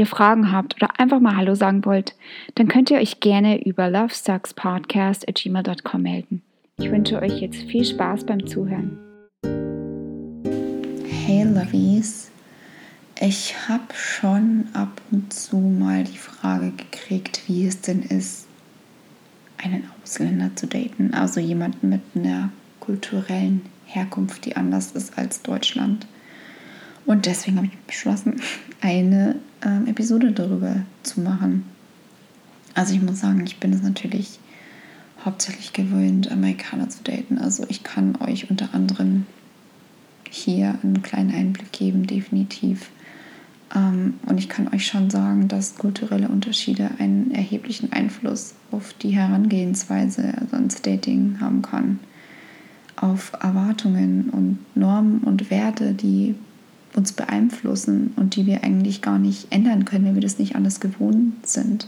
ihr Fragen habt oder einfach mal Hallo sagen wollt, dann könnt ihr euch gerne über lovesuckspodcast.gmail.com melden. Ich wünsche euch jetzt viel Spaß beim Zuhören. Hey Lovies, ich habe schon ab und zu mal die Frage gekriegt, wie es denn ist, einen Ausländer zu daten, also jemanden mit einer kulturellen Herkunft, die anders ist als Deutschland. Und deswegen habe ich beschlossen, eine ähm, Episode darüber zu machen. Also ich muss sagen, ich bin es natürlich hauptsächlich gewöhnt, Amerikaner zu daten. Also ich kann euch unter anderem hier einen kleinen Einblick geben, definitiv. Ähm, und ich kann euch schon sagen, dass kulturelle Unterschiede einen erheblichen Einfluss auf die Herangehensweise also ans Dating haben kann. Auf Erwartungen und Normen und Werte, die uns beeinflussen und die wir eigentlich gar nicht ändern können, wenn wir das nicht anders gewohnt sind.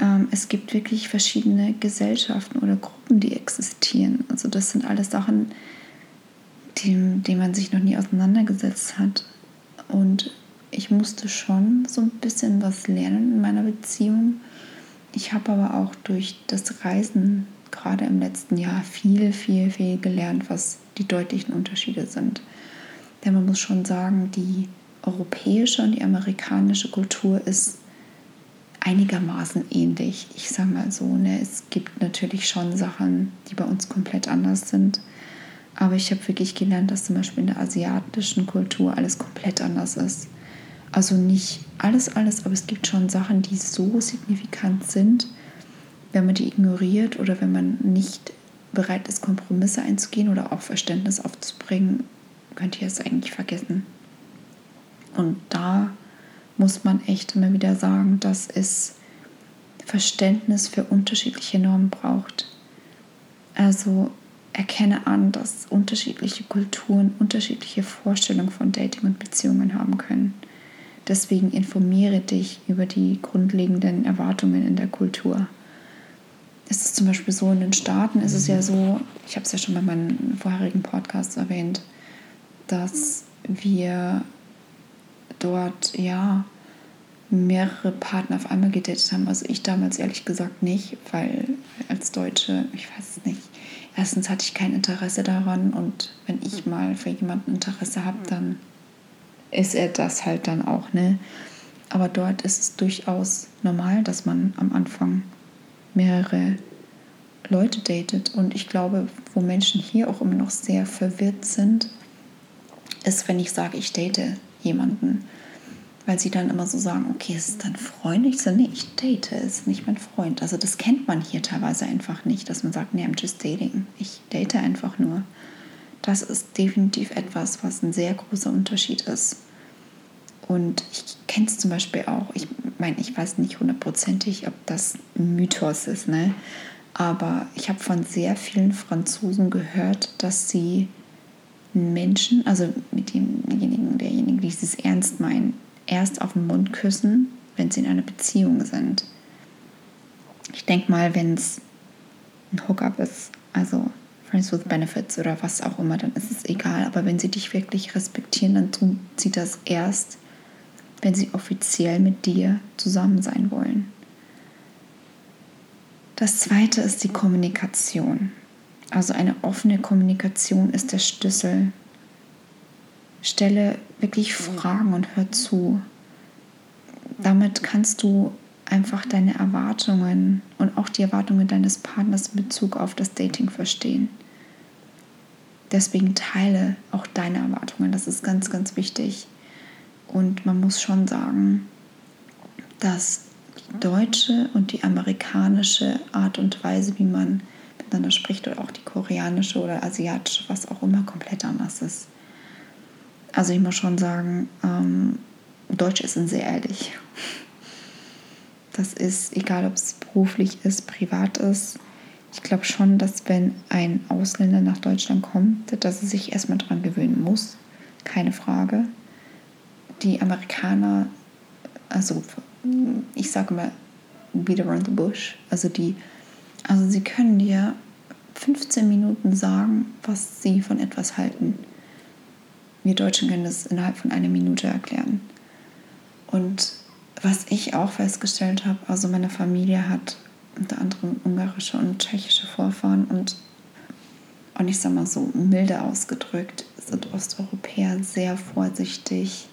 Ähm, es gibt wirklich verschiedene Gesellschaften oder Gruppen, die existieren. Also das sind alles Sachen, denen, denen man sich noch nie auseinandergesetzt hat. Und ich musste schon so ein bisschen was lernen in meiner Beziehung. Ich habe aber auch durch das Reisen gerade im letzten Jahr viel, viel, viel gelernt, was die deutlichen Unterschiede sind. Denn man muss schon sagen, die europäische und die amerikanische Kultur ist einigermaßen ähnlich. Ich sage mal so, ne, es gibt natürlich schon Sachen, die bei uns komplett anders sind. Aber ich habe wirklich gelernt, dass zum Beispiel in der asiatischen Kultur alles komplett anders ist. Also nicht alles, alles, aber es gibt schon Sachen, die so signifikant sind, wenn man die ignoriert oder wenn man nicht bereit ist, Kompromisse einzugehen oder auch Verständnis aufzubringen, könnt ihr es eigentlich vergessen. Und da muss man echt immer wieder sagen, dass es Verständnis für unterschiedliche Normen braucht. Also erkenne an, dass unterschiedliche Kulturen unterschiedliche Vorstellungen von Dating und Beziehungen haben können. Deswegen informiere dich über die grundlegenden Erwartungen in der Kultur. Es ist zum Beispiel so, in den Staaten ist es ja so, ich habe es ja schon bei meinen vorherigen Podcasts erwähnt, dass wir dort ja mehrere Partner auf einmal gedatet haben. Also ich damals ehrlich gesagt nicht, weil als Deutsche, ich weiß es nicht. Erstens hatte ich kein Interesse daran und wenn ich mal für jemanden Interesse habe, dann ist er das halt dann auch, ne? Aber dort ist es durchaus normal, dass man am Anfang mehrere Leute datet. Und ich glaube, wo Menschen hier auch immer noch sehr verwirrt sind, ist, wenn ich sage, ich date jemanden. Weil sie dann immer so sagen, okay, ist es dein Freund? Ich sage, nee, ich date, ist nicht mein Freund. Also das kennt man hier teilweise einfach nicht, dass man sagt, nee, I'm just dating. Ich date einfach nur. Das ist definitiv etwas, was ein sehr großer Unterschied ist. Und ich kenne es zum Beispiel auch, ich meine, ich weiß nicht hundertprozentig, ob das ein Mythos ist, ne? aber ich habe von sehr vielen Franzosen gehört, dass sie Menschen, also mit demjenigen, derjenigen, die es ernst meinen, erst auf den Mund küssen, wenn sie in einer Beziehung sind. Ich denke mal, wenn es ein Hookup ist, also Friends with Benefits oder was auch immer, dann ist es egal. Aber wenn sie dich wirklich respektieren, dann tun sie das erst, wenn sie offiziell mit dir zusammen sein wollen. Das zweite ist die Kommunikation. Also eine offene Kommunikation ist der Schlüssel. Stelle wirklich Fragen und hör zu. Damit kannst du einfach deine Erwartungen und auch die Erwartungen deines Partners in Bezug auf das Dating verstehen. Deswegen teile auch deine Erwartungen. Das ist ganz, ganz wichtig. Und man muss schon sagen, dass die deutsche und die amerikanische Art und Weise, wie man miteinander spricht oder auch die koreanische oder asiatische, was auch immer, komplett anders ist. Also ich muss schon sagen, ähm, Deutsch ist sehr ehrlich. Das ist, egal ob es beruflich ist, privat ist. Ich glaube schon, dass wenn ein Ausländer nach Deutschland kommt, dass er sich erstmal daran gewöhnen muss. Keine Frage. Die Amerikaner, also ich sage mal, beat around the bush. Also die, also sie können dir 15 Minuten sagen, was sie von etwas halten. Wir Deutschen können das innerhalb von einer Minute erklären. Und was ich auch festgestellt habe, also meine Familie hat unter anderem ungarische und tschechische Vorfahren und, und ich sage mal so milde ausgedrückt, sind Osteuropäer sehr vorsichtig,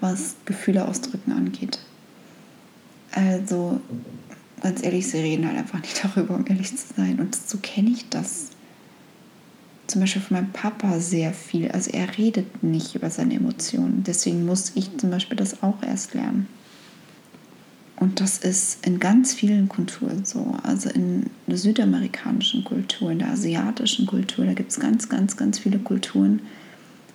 was Gefühle ausdrücken angeht. Also ganz ehrlich, sie reden halt einfach nicht darüber, um ehrlich zu sein. Und so kenne ich das zum Beispiel von meinem Papa sehr viel. Also er redet nicht über seine Emotionen. Deswegen muss ich zum Beispiel das auch erst lernen. Und das ist in ganz vielen Kulturen so. Also in der südamerikanischen Kultur, in der asiatischen Kultur, da gibt es ganz, ganz, ganz viele Kulturen,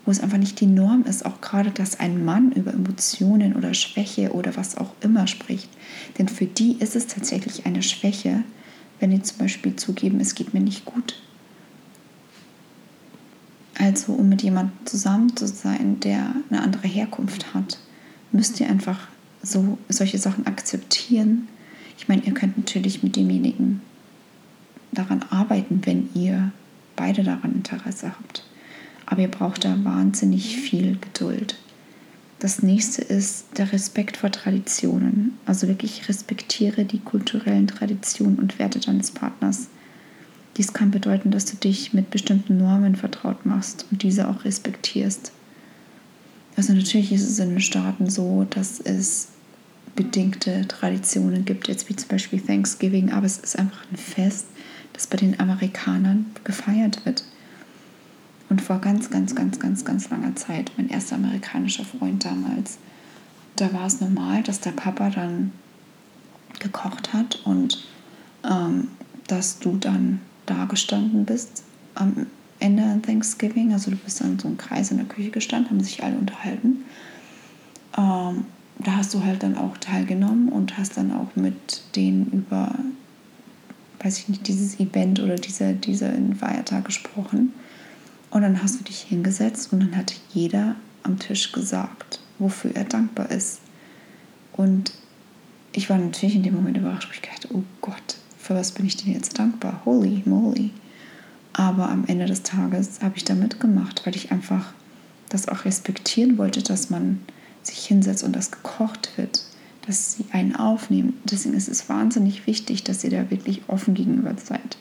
wo es einfach nicht die Norm ist, auch gerade, dass ein Mann über Emotionen oder Schwäche oder was auch immer spricht. Denn für die ist es tatsächlich eine Schwäche, wenn die zum Beispiel zugeben, es geht mir nicht gut. Also um mit jemandem zusammen zu sein, der eine andere Herkunft hat, müsst ihr einfach so solche Sachen akzeptieren. Ich meine, ihr könnt natürlich mit demjenigen daran arbeiten, wenn ihr beide daran Interesse habt. Aber ihr braucht da wahnsinnig viel Geduld. Das nächste ist der Respekt vor Traditionen. Also wirklich respektiere die kulturellen Traditionen und Werte deines Partners. Dies kann bedeuten, dass du dich mit bestimmten Normen vertraut machst und diese auch respektierst. Also natürlich ist es in den Staaten so, dass es bedingte Traditionen gibt, jetzt wie zum Beispiel Thanksgiving, aber es ist einfach ein Fest, das bei den Amerikanern gefeiert wird. Und vor ganz, ganz, ganz, ganz, ganz langer Zeit, mein erster amerikanischer Freund damals, da war es normal, dass der Papa dann gekocht hat und ähm, dass du dann da gestanden bist am Ende an Thanksgiving. Also du bist dann so im Kreis in der Küche gestanden, haben sich alle unterhalten. Ähm, da hast du halt dann auch teilgenommen und hast dann auch mit denen über, weiß ich nicht, dieses Event oder diese, diesen Feiertag gesprochen. Und dann hast du dich hingesetzt und dann hat jeder am Tisch gesagt, wofür er dankbar ist. Und ich war natürlich in dem Moment überrascht, ich dachte, oh Gott, für was bin ich denn jetzt dankbar? Holy moly. Aber am Ende des Tages habe ich da mitgemacht, weil ich einfach das auch respektieren wollte, dass man sich hinsetzt und das gekocht wird, dass sie einen aufnehmen. Deswegen ist es wahnsinnig wichtig, dass ihr da wirklich offen gegenüber seid.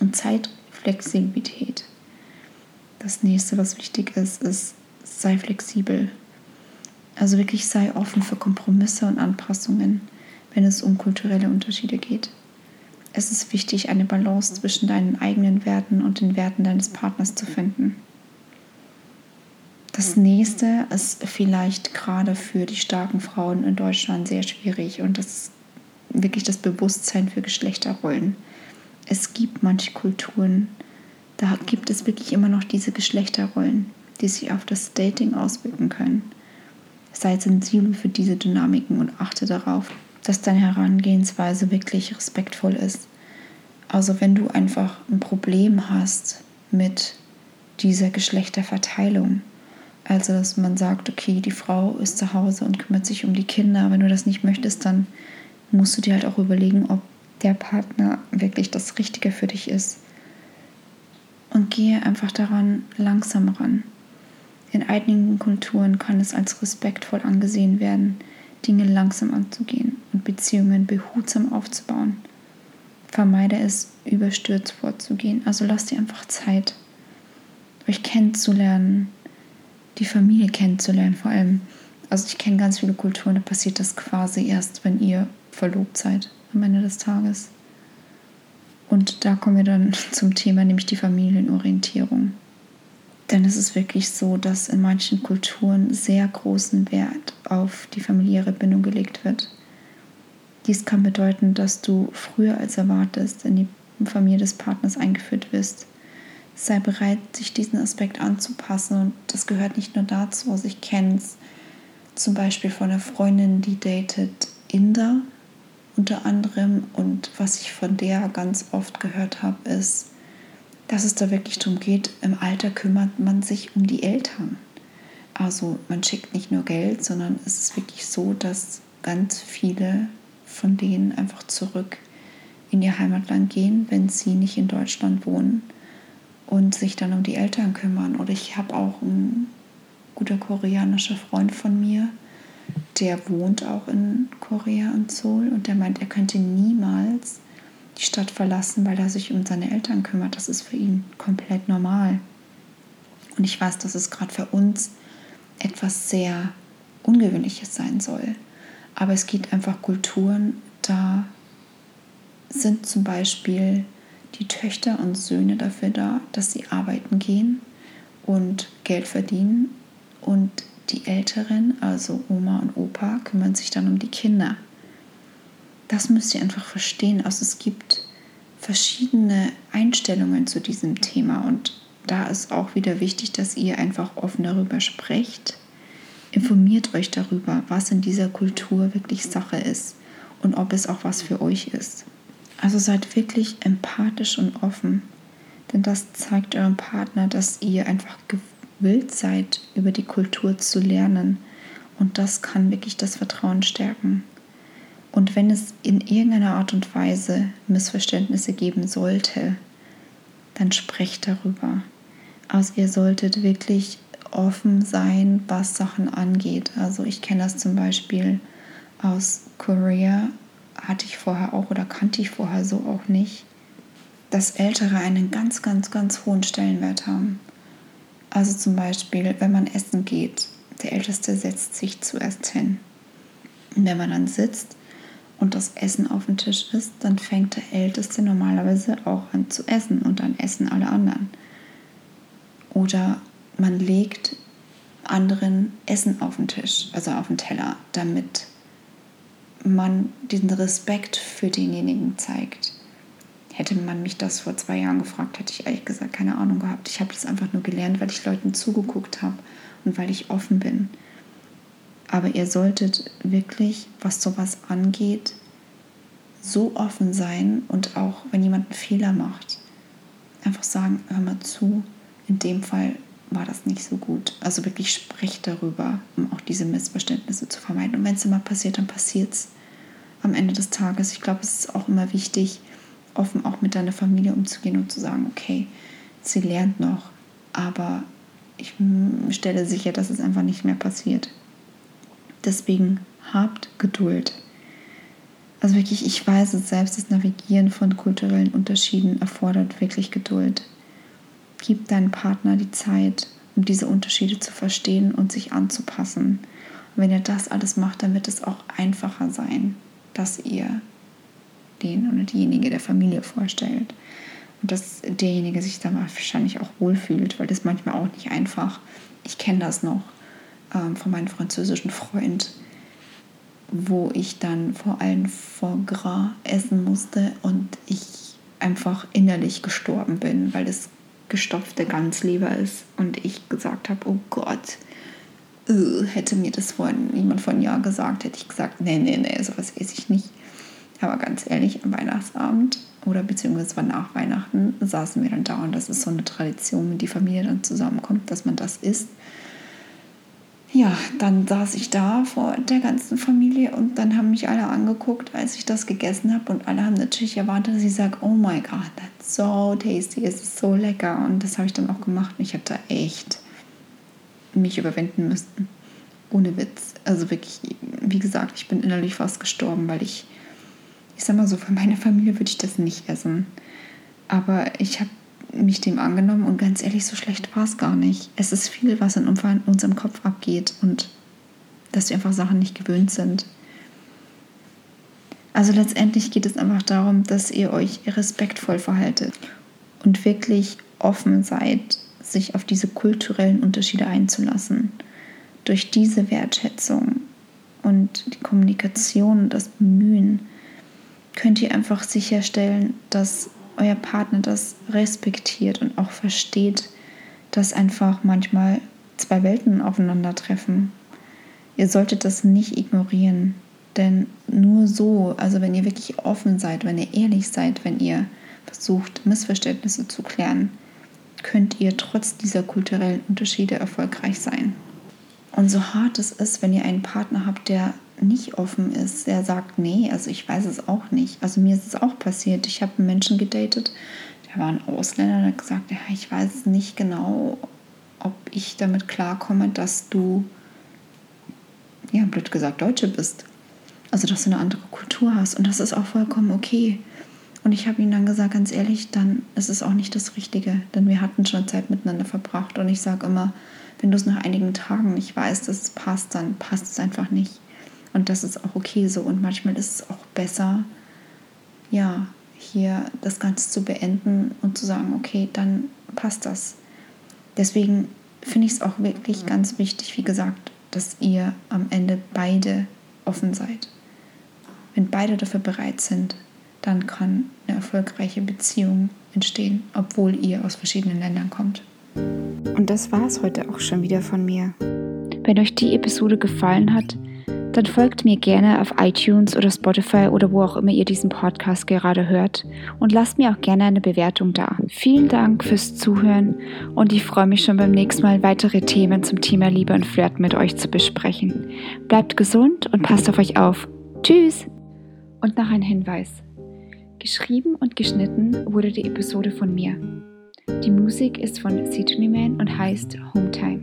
Und Zeitflexibilität. Das nächste, was wichtig ist, ist, sei flexibel. Also wirklich sei offen für Kompromisse und Anpassungen, wenn es um kulturelle Unterschiede geht. Es ist wichtig, eine Balance zwischen deinen eigenen Werten und den Werten deines Partners zu finden. Das nächste ist vielleicht gerade für die starken Frauen in Deutschland sehr schwierig und das ist wirklich das Bewusstsein für Geschlechterrollen. Es gibt manche Kulturen, da gibt es wirklich immer noch diese Geschlechterrollen, die sich auf das Dating auswirken können. Sei sensibel für diese Dynamiken und achte darauf, dass deine Herangehensweise wirklich respektvoll ist. Also wenn du einfach ein Problem hast mit dieser Geschlechterverteilung, also dass man sagt, okay, die Frau ist zu Hause und kümmert sich um die Kinder, wenn du das nicht möchtest, dann musst du dir halt auch überlegen, ob der Partner wirklich das Richtige für dich ist und gehe einfach daran langsam ran. In einigen Kulturen kann es als respektvoll angesehen werden, Dinge langsam anzugehen und Beziehungen behutsam aufzubauen. Vermeide es, überstürzt vorzugehen. Also lass dir einfach Zeit, euch kennenzulernen, die Familie kennenzulernen vor allem. Also ich kenne ganz viele Kulturen, da passiert das quasi erst, wenn ihr verlobt seid am Ende des Tages. Und da kommen wir dann zum Thema, nämlich die Familienorientierung. Denn es ist wirklich so, dass in manchen Kulturen sehr großen Wert auf die familiäre Bindung gelegt wird. Dies kann bedeuten, dass du früher als erwartest in die Familie des Partners eingeführt wirst. Sei bereit, sich diesen Aspekt anzupassen und das gehört nicht nur dazu, also ich kenne es zum Beispiel von einer Freundin, die datet Inder unter anderem. Und was ich von der ganz oft gehört habe, ist, dass es da wirklich darum geht, im Alter kümmert man sich um die Eltern. Also man schickt nicht nur Geld, sondern es ist wirklich so, dass ganz viele von denen einfach zurück in ihr Heimatland gehen, wenn sie nicht in Deutschland wohnen und sich dann um die Eltern kümmern. Oder ich habe auch einen guter koreanischer Freund von mir, der wohnt auch in Korea und Seoul und der meint, er könnte niemals die Stadt verlassen, weil er sich um seine Eltern kümmert. Das ist für ihn komplett normal. Und ich weiß, dass es gerade für uns etwas sehr Ungewöhnliches sein soll. Aber es gibt einfach Kulturen, da sind zum Beispiel die Töchter und Söhne dafür da, dass sie arbeiten gehen und Geld verdienen und die Älteren, also Oma und Opa, kümmern sich dann um die Kinder. Das müsst ihr einfach verstehen. Also es gibt verschiedene Einstellungen zu diesem Thema und da ist auch wieder wichtig, dass ihr einfach offen darüber sprecht. Informiert euch darüber, was in dieser Kultur wirklich Sache ist und ob es auch was für euch ist. Also seid wirklich empathisch und offen, denn das zeigt eurem Partner, dass ihr einfach gewillt seid, über die Kultur zu lernen. Und das kann wirklich das Vertrauen stärken. Und wenn es in irgendeiner Art und Weise Missverständnisse geben sollte, dann sprecht darüber. Also ihr solltet wirklich offen sein, was Sachen angeht. Also ich kenne das zum Beispiel aus Korea, hatte ich vorher auch oder kannte ich vorher so auch nicht, dass Ältere einen ganz, ganz, ganz hohen Stellenwert haben. Also zum Beispiel, wenn man essen geht, der Älteste setzt sich zuerst hin. Und wenn man dann sitzt und das Essen auf dem Tisch ist, dann fängt der Älteste normalerweise auch an zu essen und dann essen alle anderen. Oder man legt anderen Essen auf den Tisch, also auf den Teller, damit man diesen Respekt für denjenigen zeigt. Hätte man mich das vor zwei Jahren gefragt, hätte ich ehrlich gesagt keine Ahnung gehabt. Ich habe das einfach nur gelernt, weil ich Leuten zugeguckt habe und weil ich offen bin. Aber ihr solltet wirklich, was sowas angeht, so offen sein und auch, wenn jemand einen Fehler macht, einfach sagen, hör mal zu, in dem Fall war das nicht so gut. Also wirklich sprecht darüber, um auch diese Missverständnisse zu vermeiden. Und wenn es immer passiert, dann passiert es am Ende des Tages. Ich glaube, es ist auch immer wichtig, offen auch mit deiner Familie umzugehen und zu sagen, okay, sie lernt noch, aber ich stelle sicher, dass es einfach nicht mehr passiert. Deswegen habt Geduld. Also wirklich, ich weiß es selbst, das Navigieren von kulturellen Unterschieden erfordert wirklich Geduld. Gib deinem Partner die Zeit, um diese Unterschiede zu verstehen und sich anzupassen. Und wenn ihr das alles macht, dann wird es auch einfacher sein, dass ihr den oder diejenige der Familie vorstellt. Und dass derjenige sich da wahrscheinlich auch wohlfühlt, weil das manchmal auch nicht einfach. Ich kenne das noch ähm, von meinem französischen Freund, wo ich dann vor allem Foie Gras essen musste und ich einfach innerlich gestorben bin, weil das gestopfte Ganzleber ist und ich gesagt habe, oh Gott, uh, hätte mir das vorhin jemand vor einem Jahr gesagt, hätte ich gesagt, nee, nee, nee, sowas esse ich nicht. Aber ganz ehrlich, am Weihnachtsabend oder beziehungsweise nach Weihnachten saßen wir dann da und das ist so eine Tradition, wenn die Familie dann zusammenkommt, dass man das isst. Ja, dann saß ich da vor der ganzen Familie und dann haben mich alle angeguckt, als ich das gegessen habe und alle haben natürlich erwartet, dass ich sage, oh my God, that's so tasty, es ist so lecker und das habe ich dann auch gemacht und ich habe da echt mich überwinden müssen. Ohne Witz. Also wirklich, wie gesagt, ich bin innerlich fast gestorben, weil ich ich sag mal so, für meine Familie würde ich das nicht essen. Aber ich habe mich dem angenommen und ganz ehrlich, so schlecht war es gar nicht. Es ist viel, was in unserem Kopf abgeht und dass wir einfach Sachen nicht gewöhnt sind. Also letztendlich geht es einfach darum, dass ihr euch respektvoll verhaltet und wirklich offen seid, sich auf diese kulturellen Unterschiede einzulassen. Durch diese Wertschätzung und die Kommunikation und das Bemühen könnt ihr einfach sicherstellen, dass euer Partner das respektiert und auch versteht, dass einfach manchmal zwei Welten aufeinandertreffen. Ihr solltet das nicht ignorieren. Denn nur so, also wenn ihr wirklich offen seid, wenn ihr ehrlich seid, wenn ihr versucht, Missverständnisse zu klären, könnt ihr trotz dieser kulturellen Unterschiede erfolgreich sein. Und so hart es ist, wenn ihr einen Partner habt, der nicht offen ist, der sagt, nee, also ich weiß es auch nicht. Also mir ist es auch passiert. Ich habe einen Menschen gedatet, der war ein Ausländer, der hat gesagt, ja, ich weiß nicht genau, ob ich damit klarkomme, dass du, ja, blöd gesagt, Deutsche bist. Also, dass du eine andere Kultur hast. Und das ist auch vollkommen okay. Und ich habe ihm dann gesagt, ganz ehrlich, dann ist es auch nicht das Richtige, denn wir hatten schon Zeit miteinander verbracht. Und ich sage immer, wenn du es nach einigen Tagen nicht weißt, dass es passt, dann passt es einfach nicht. Und das ist auch okay so. Und manchmal ist es auch besser, ja, hier das Ganze zu beenden und zu sagen, okay, dann passt das. Deswegen finde ich es auch wirklich ganz wichtig, wie gesagt, dass ihr am Ende beide offen seid. Wenn beide dafür bereit sind, dann kann eine erfolgreiche Beziehung entstehen, obwohl ihr aus verschiedenen Ländern kommt. Und das war es heute auch schon wieder von mir. Wenn euch die Episode gefallen hat, dann folgt mir gerne auf iTunes oder Spotify oder wo auch immer ihr diesen Podcast gerade hört und lasst mir auch gerne eine Bewertung da. Vielen Dank fürs Zuhören und ich freue mich schon beim nächsten Mal weitere Themen zum Thema Liebe und Flirten mit euch zu besprechen. Bleibt gesund und passt auf euch auf. Tschüss! Und noch ein Hinweis. Geschrieben und geschnitten wurde die Episode von mir. Die Musik ist von Sydney Man und heißt Hometime.